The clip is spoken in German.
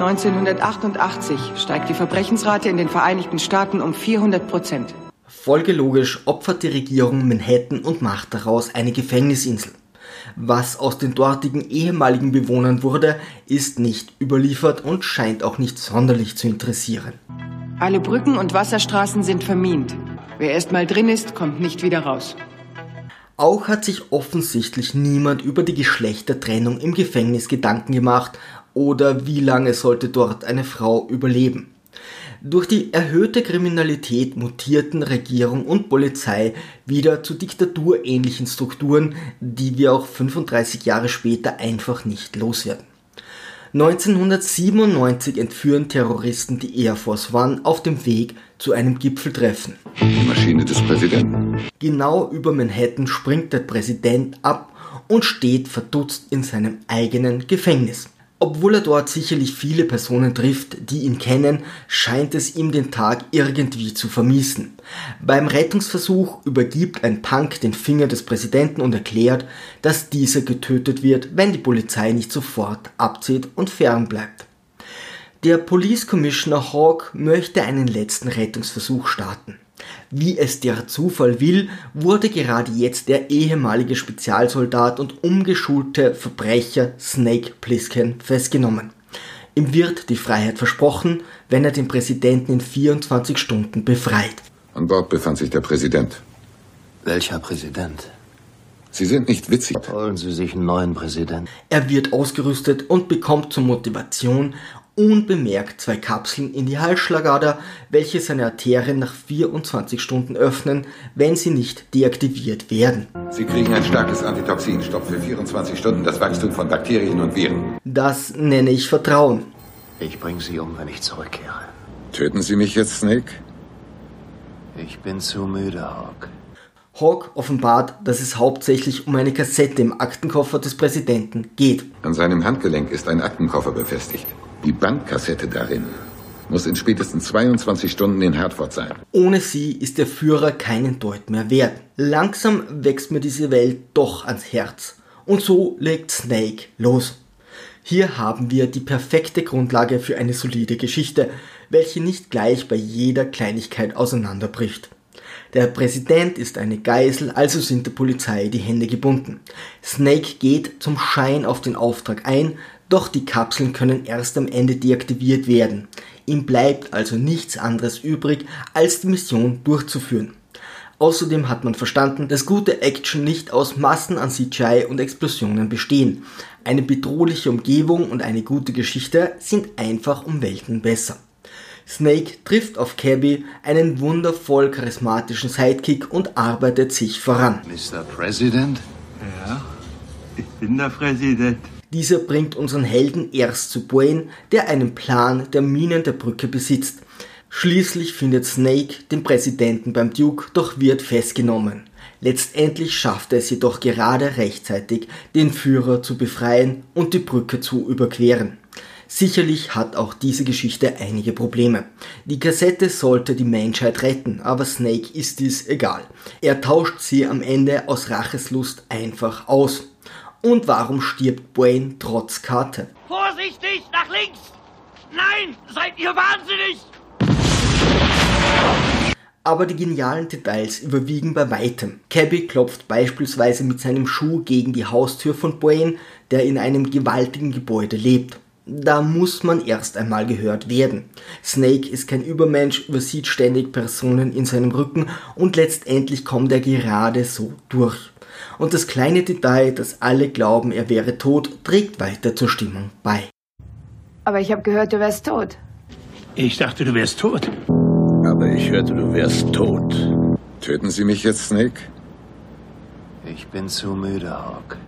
1988 steigt die Verbrechensrate in den Vereinigten Staaten um 400 Prozent. Folgelogisch opfert die Regierung Manhattan und macht daraus eine Gefängnisinsel. Was aus den dortigen ehemaligen Bewohnern wurde, ist nicht überliefert und scheint auch nicht sonderlich zu interessieren. Alle Brücken und Wasserstraßen sind vermint. Wer erst mal drin ist, kommt nicht wieder raus. Auch hat sich offensichtlich niemand über die Geschlechtertrennung im Gefängnis Gedanken gemacht oder wie lange sollte dort eine Frau überleben. Durch die erhöhte Kriminalität mutierten Regierung und Polizei wieder zu diktaturähnlichen Strukturen, die wir auch 35 Jahre später einfach nicht loswerden. 1997 entführen Terroristen die Air Force One auf dem Weg zu einem Gipfeltreffen. Die Maschine des Präsidenten. Genau über Manhattan springt der Präsident ab und steht verdutzt in seinem eigenen Gefängnis. Obwohl er dort sicherlich viele Personen trifft, die ihn kennen, scheint es ihm den Tag irgendwie zu vermiesen. Beim Rettungsversuch übergibt ein Punk den Finger des Präsidenten und erklärt, dass dieser getötet wird, wenn die Polizei nicht sofort abzieht und fern bleibt. Der Police Commissioner Hawk möchte einen letzten Rettungsversuch starten. Wie es der Zufall will, wurde gerade jetzt der ehemalige Spezialsoldat und umgeschulte Verbrecher Snake Plissken festgenommen. Ihm wird die Freiheit versprochen, wenn er den Präsidenten in 24 Stunden befreit. An Bord befand sich der Präsident. Welcher Präsident? Sie sind nicht witzig. Holen Sie sich einen neuen Präsidenten. Er wird ausgerüstet und bekommt zur Motivation unbemerkt zwei Kapseln in die Halsschlagader, welche seine Arterien nach 24 Stunden öffnen, wenn sie nicht deaktiviert werden. Sie kriegen ein starkes Antitoxin, stoppt für 24 Stunden das Wachstum von Bakterien und Viren. Das nenne ich Vertrauen. Ich bringe Sie um, wenn ich zurückkehre. Töten Sie mich jetzt, Snake? Ich bin zu müde, Hawk. Hawk offenbart, dass es hauptsächlich um eine Kassette im Aktenkoffer des Präsidenten geht. An seinem Handgelenk ist ein Aktenkoffer befestigt. Die Bandkassette darin muss in spätestens 22 Stunden in Hertford sein. Ohne sie ist der Führer keinen Deut mehr wert. Langsam wächst mir diese Welt doch ans Herz. Und so legt Snake los. Hier haben wir die perfekte Grundlage für eine solide Geschichte, welche nicht gleich bei jeder Kleinigkeit auseinanderbricht. Der Präsident ist eine Geisel, also sind der Polizei die Hände gebunden. Snake geht zum Schein auf den Auftrag ein, doch die Kapseln können erst am Ende deaktiviert werden. Ihm bleibt also nichts anderes übrig, als die Mission durchzuführen. Außerdem hat man verstanden, dass gute Action nicht aus Massen an CGI und Explosionen bestehen. Eine bedrohliche Umgebung und eine gute Geschichte sind einfach um Welten besser. Snake trifft auf Cabby, einen wundervoll charismatischen Sidekick und arbeitet sich voran. Mr. President? Ja, ich bin der Präsident. Dieser bringt unseren Helden erst zu Boyne, der einen Plan der Minen der Brücke besitzt. Schließlich findet Snake den Präsidenten beim Duke, doch wird festgenommen. Letztendlich schafft er es jedoch gerade rechtzeitig, den Führer zu befreien und die Brücke zu überqueren. Sicherlich hat auch diese Geschichte einige Probleme. Die Kassette sollte die Menschheit retten, aber Snake ist dies egal. Er tauscht sie am Ende aus Racheslust einfach aus. Und warum stirbt Wayne trotz Karte? Vorsichtig, nach links! Nein, seid ihr wahnsinnig! Aber die genialen Details überwiegen bei weitem. Cabby klopft beispielsweise mit seinem Schuh gegen die Haustür von Wayne, der in einem gewaltigen Gebäude lebt. Da muss man erst einmal gehört werden. Snake ist kein Übermensch, übersieht ständig Personen in seinem Rücken und letztendlich kommt er gerade so durch. Und das kleine Detail, dass alle glauben, er wäre tot, trägt weiter zur Stimmung bei. Aber ich habe gehört, du wärst tot. Ich dachte, du wärst tot. Aber ich hörte, du wärst tot. Töten Sie mich jetzt, Snake? Ich bin zu müde, Hawk.